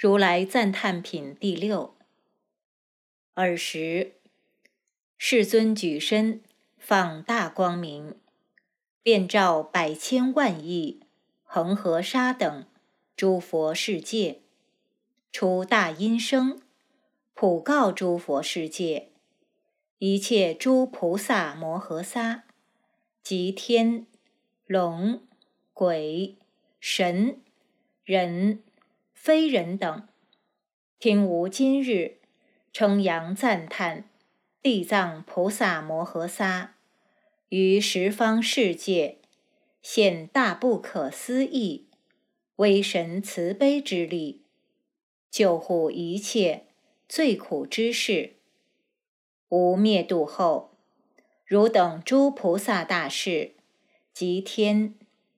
如来赞叹品第六。尔时，世尊举身放大光明，遍照百千万亿恒河沙等诸佛世界，出大音声，普告诸佛世界一切诸菩萨摩诃萨及天龙鬼神人。非人等，听吾今日称扬赞叹地藏菩萨摩诃萨于十方世界现大不可思议威神慈悲之力，救护一切最苦之事。吾灭度后，汝等诸菩萨大士及天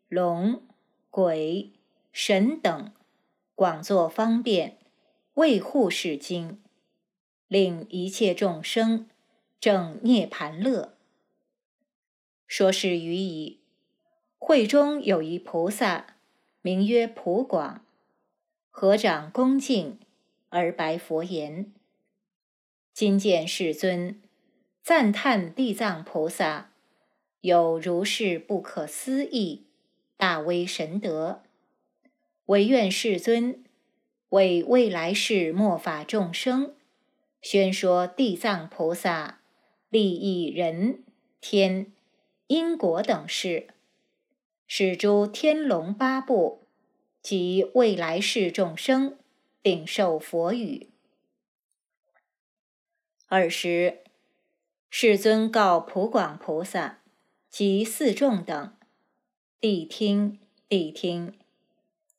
龙鬼神等。广作方便，为护世经，令一切众生正涅盘乐。说是语已。会中有一菩萨，名曰普广，合掌恭敬而白佛言：“今见世尊赞叹地藏菩萨有如是不可思议大威神德。”唯愿世尊为未来世末法众生宣说地藏菩萨利益人天因果等事，使诸天龙八部及未来世众生顶受佛语。尔时，世尊告普广菩萨及四众等：“谛听，谛听。”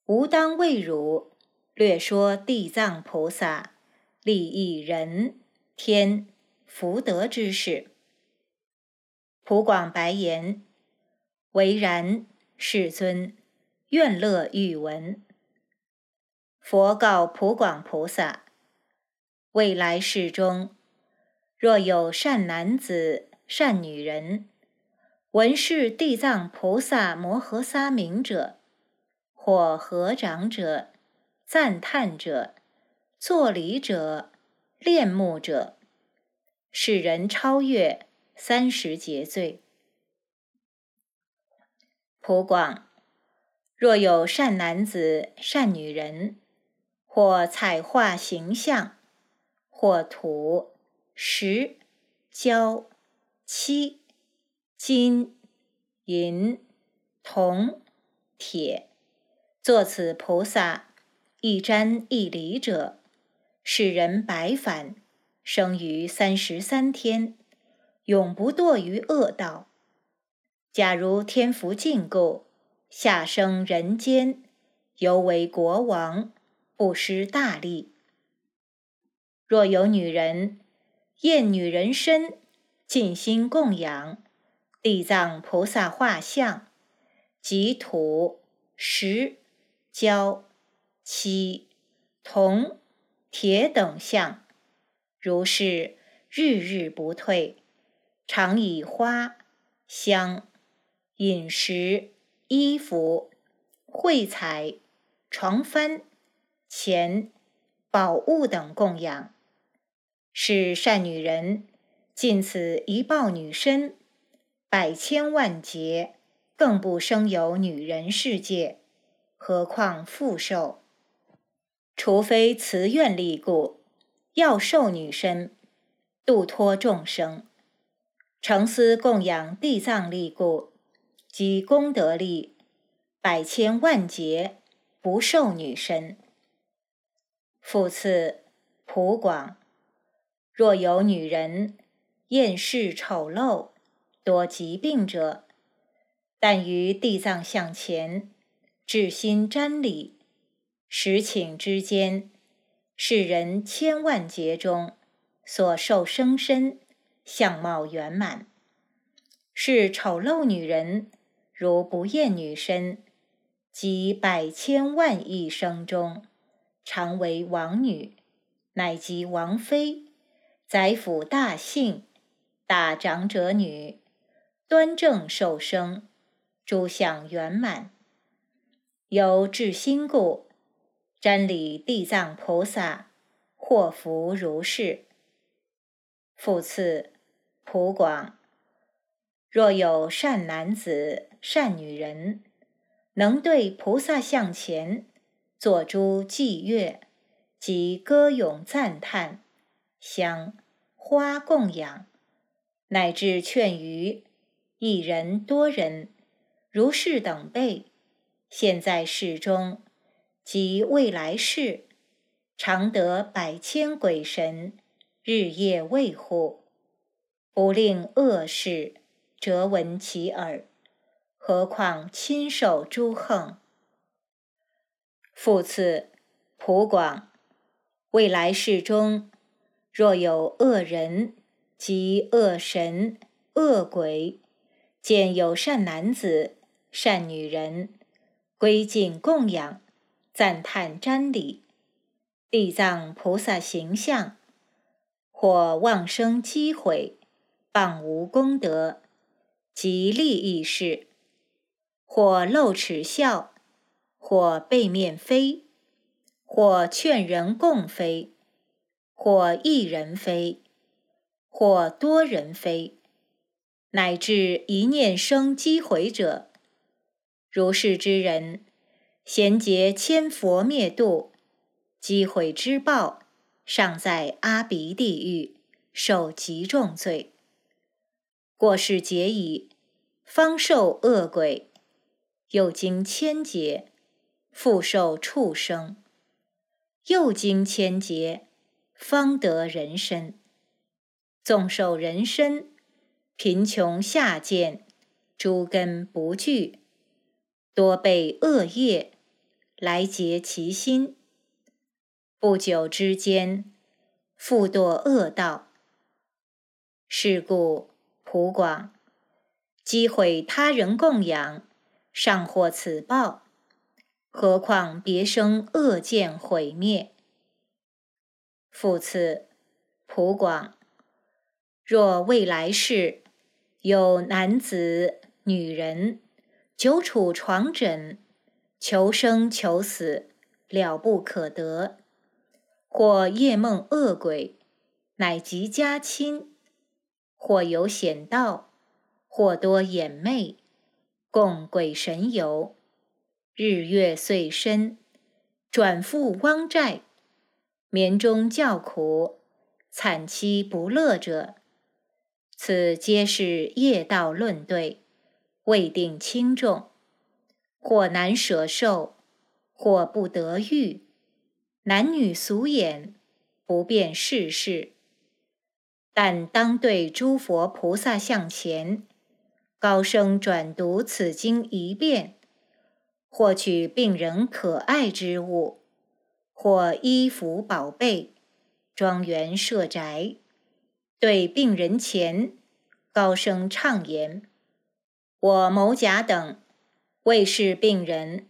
吾当为汝略说地藏菩萨利益人天福德之事。普广白言：“唯然，世尊，愿乐欲闻。”佛告普广菩萨：“未来世中，若有善男子、善女人，闻是地藏菩萨摩诃萨名者。”或合掌者、赞叹者、作礼者、恋慕者，使人超越三十劫罪。普广，若有善男子、善女人，或彩画形象，或土、石、胶、漆、金、银、铜、铁。作此菩萨一瞻一礼者，使人白返，生于三十三天，永不堕于恶道。假如天福尽故，下生人间，犹为国王，不失大利。若有女人厌女人身，尽心供养地藏菩萨画像及土石。胶、漆、铜、铁等相，如是日日不退，常以花香、饮食、衣服、绘彩、床幡、钱、宝物等供养，是善女人尽此一报女身，百千万劫更不生有女人世界。何况复受？除非慈愿力故，要受女身，度脱众生；诚思供养地藏力故，及功德力，百千万劫不受女身。复次，普广，若有女人厌世丑陋、多疾病者，但于地藏像前。至心瞻礼，实请之间，世人千万劫中所受生身相貌圆满，是丑陋女人，如不厌女身，即百千万亿生中，常为王女，乃及王妃、宰府大姓、大长者女，端正受生，诸相圆满。有至心故，瞻礼地藏菩萨，祸福如是。复次，普广，若有善男子、善女人，能对菩萨像前作诸祭乐及歌咏赞叹、香花供养，乃至劝于一人多人，如是等辈，现在世中。及未来世，常得百千鬼神日夜卫护，不令恶事折闻其耳。何况亲受诸横？复次，普广，未来世中，若有恶人及恶神、恶鬼，见有善男子、善女人，归敬供养。赞叹瞻礼地藏菩萨形象，或妄生机毁，谤无功德及利益事；或露齿笑，或背面飞，或劝人共飞，或一人飞，或多人飞，乃至一念生机毁者，如是之人。贤劫千佛灭度，机毁之报，尚在阿鼻地狱受极重罪。过世劫已，方受恶鬼；又经千劫，复受畜生；又经千劫，方得人身。纵受人身，贫穷下贱，诸根不具，多被恶业。来结其心，不久之间，复堕恶道。是故普广，积毁他人供养，尚获此报，何况别生恶见毁灭？复次，普广，若未来世有男子、女人，久处床枕。求生求死，了不可得；或夜梦恶鬼，乃及家亲；或有险道，或多眼魅，共鬼神游，日月岁深，转复汪寨，眠中叫苦，惨凄不乐者，此皆是业道论对，未定轻重。或难舍受，或不得欲，男女俗眼，不辨世事。但当对诸佛菩萨像前，高声转读此经一遍，或取病人可爱之物，或衣服宝贝，庄园设宅，对病人前高声唱言：“我某甲等。”为是病人，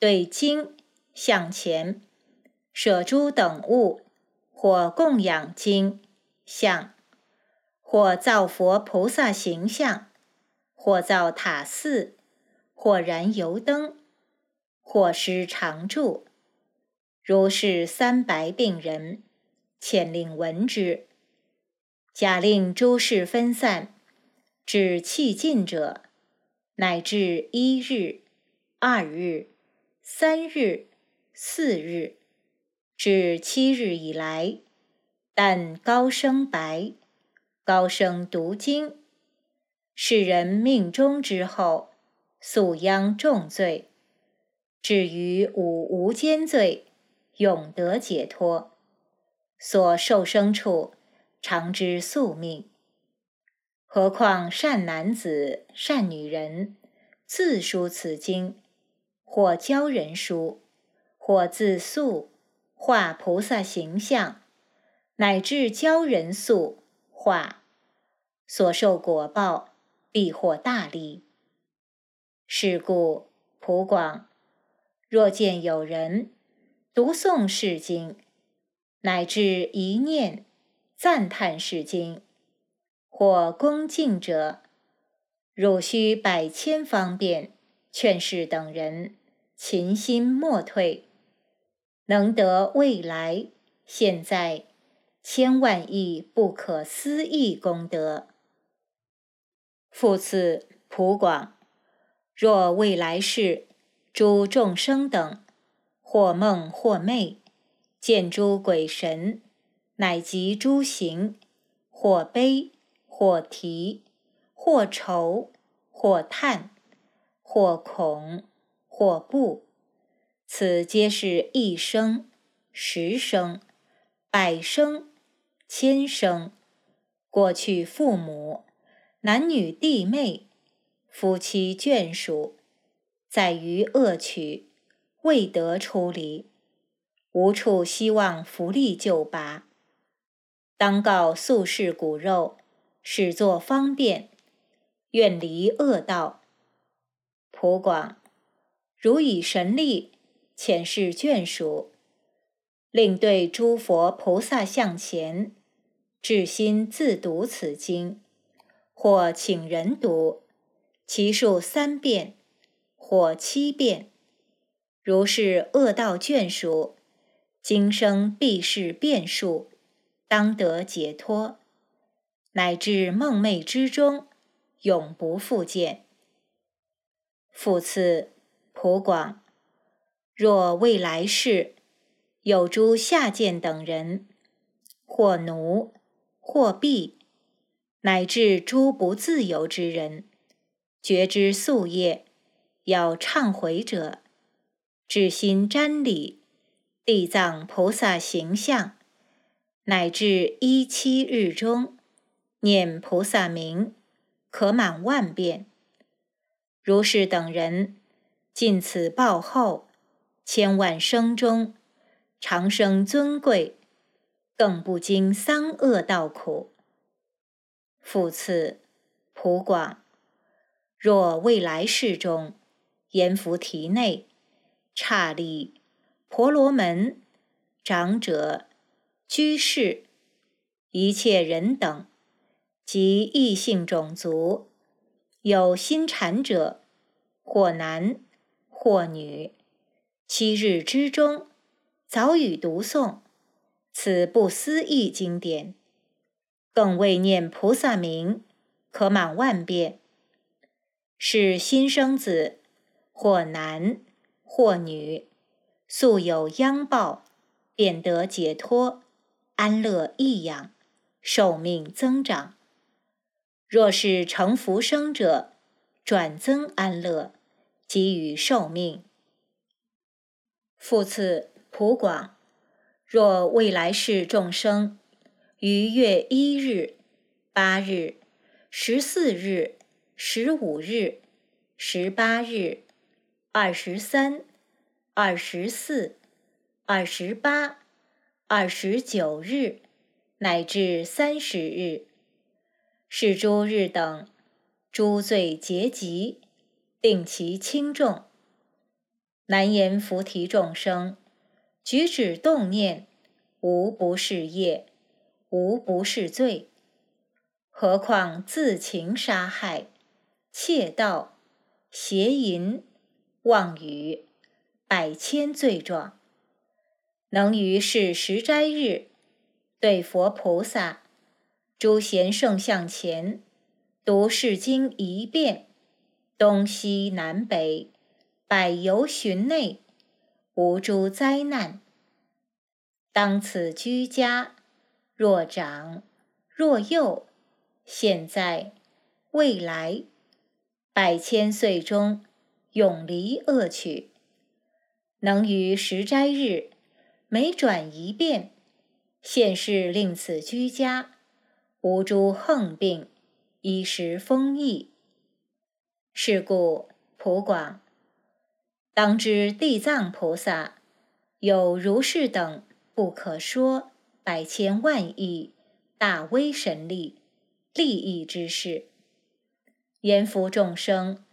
对经向前舍诸等物，或供养经像，或造佛菩萨形象，或造塔寺，或燃油灯，或施常住。如是三白病人，遣令闻之。假令诸事分散，至气尽者。乃至一日、二日、三日、四日，至七日以来，但高声白、高声读经，世人命中之后，素殃重罪，至于五无间罪，永得解脱，所受生处，常知宿命。何况善男子、善女人，自书此经，或教人书，或自塑画菩萨形象，乃至教人塑画，所受果报必获大利。是故普广，若见有人读诵是经，乃至一念赞叹是经。或恭敬者，汝须百千方便劝示等人，勤心莫退，能得未来现在千万亿不可思议功德。复次，普广，若未来世诸众生等，或梦或寐，见诸鬼神，乃及诸行，或悲，或啼，或愁，或叹，或恐，或怖，此皆是一生、十生、百生、千生，过去父母。男女弟妹、夫妻眷属，在于恶趣，未得出离，无处希望福利救拔，当告宿世骨肉，使作方便，愿离恶道。普广，如以神力遣示眷属，令对诸佛菩萨向前，至心自读此经。或请人读，其数三遍，或七遍。如是恶道眷属，今生必是变数，当得解脱，乃至梦寐之中，永不复见。复次，普广，若未来世有诸下贱等人，或奴，或婢。乃至诸不自由之人，觉知宿业，要忏悔者，至心瞻礼地藏菩萨形象，乃至一七日中念菩萨名，可满万遍。如是等人，尽此报后，千万生中长生尊贵，更不经三恶道苦。复次，普广，若未来世中，阎浮提内、刹利、婆罗门、长者、居士、一切人等，及异性种族，有心禅者，或男或女，七日之中，早已读诵此不思议经典。更未念菩萨名，可满万遍。是新生子，或男或女，素有殃报，便得解脱，安乐益养，寿命增长。若是成福生者，转增安乐，给予寿命。复次，普广，若未来世众生。于月一日、八日、十四日、十五日、十八日、二十三、二十四、二十八、二十九日，乃至三十日，是诸日等，诸罪结集，定其轻重。难言菩提众生，举止动念，无不是业。无不是罪，何况自情杀害、窃盗、邪淫、妄语，百千罪状。能于是十斋日，对佛菩萨、诸贤圣像前，读是经一遍，东西南北，百由旬内，无诸灾难。当此居家。若长若幼，现在未来，百千岁中永离恶趣，能于十斋日每转一遍，现世令此居家无诸横病，衣食丰溢。是故普广，当知地藏菩萨有如是等不可说。百千万亿大威神力，利益之事，阎浮众生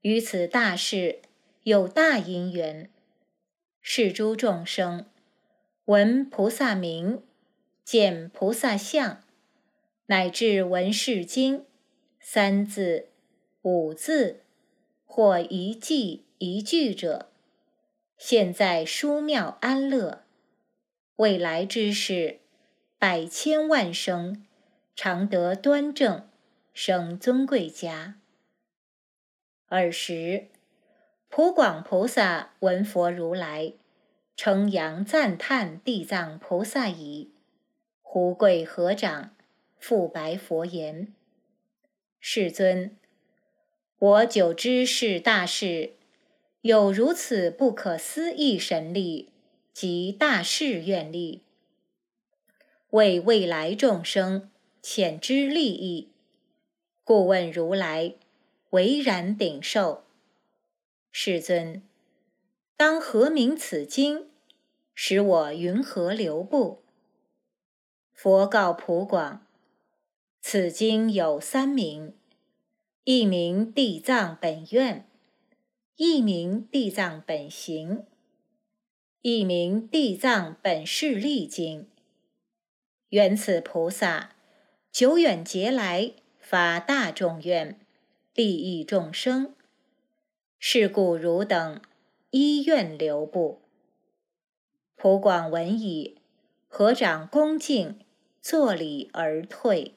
于此大事有大因缘，是诸众生闻菩萨名，见菩萨相，乃至闻是经三字、五字或一记一句者，现在殊妙安乐，未来之事，百千万生，常得端正，生尊贵家。尔时，普广菩萨闻佛如来称扬赞叹地藏菩萨已，胡跪合掌，复白佛言：“世尊，我久知是大事。”有如此不可思议神力及大事愿力，为未来众生遣之利益，故问如来，唯然顶受。世尊，当何名此经？使我云何留步？佛告普广：此经有三名，一名地藏本愿。一名地藏本行，一名地藏本誓力经。缘此菩萨久远劫来发大众愿，利益众生。是故汝等依愿留步。普广闻已，合掌恭敬，作礼而退。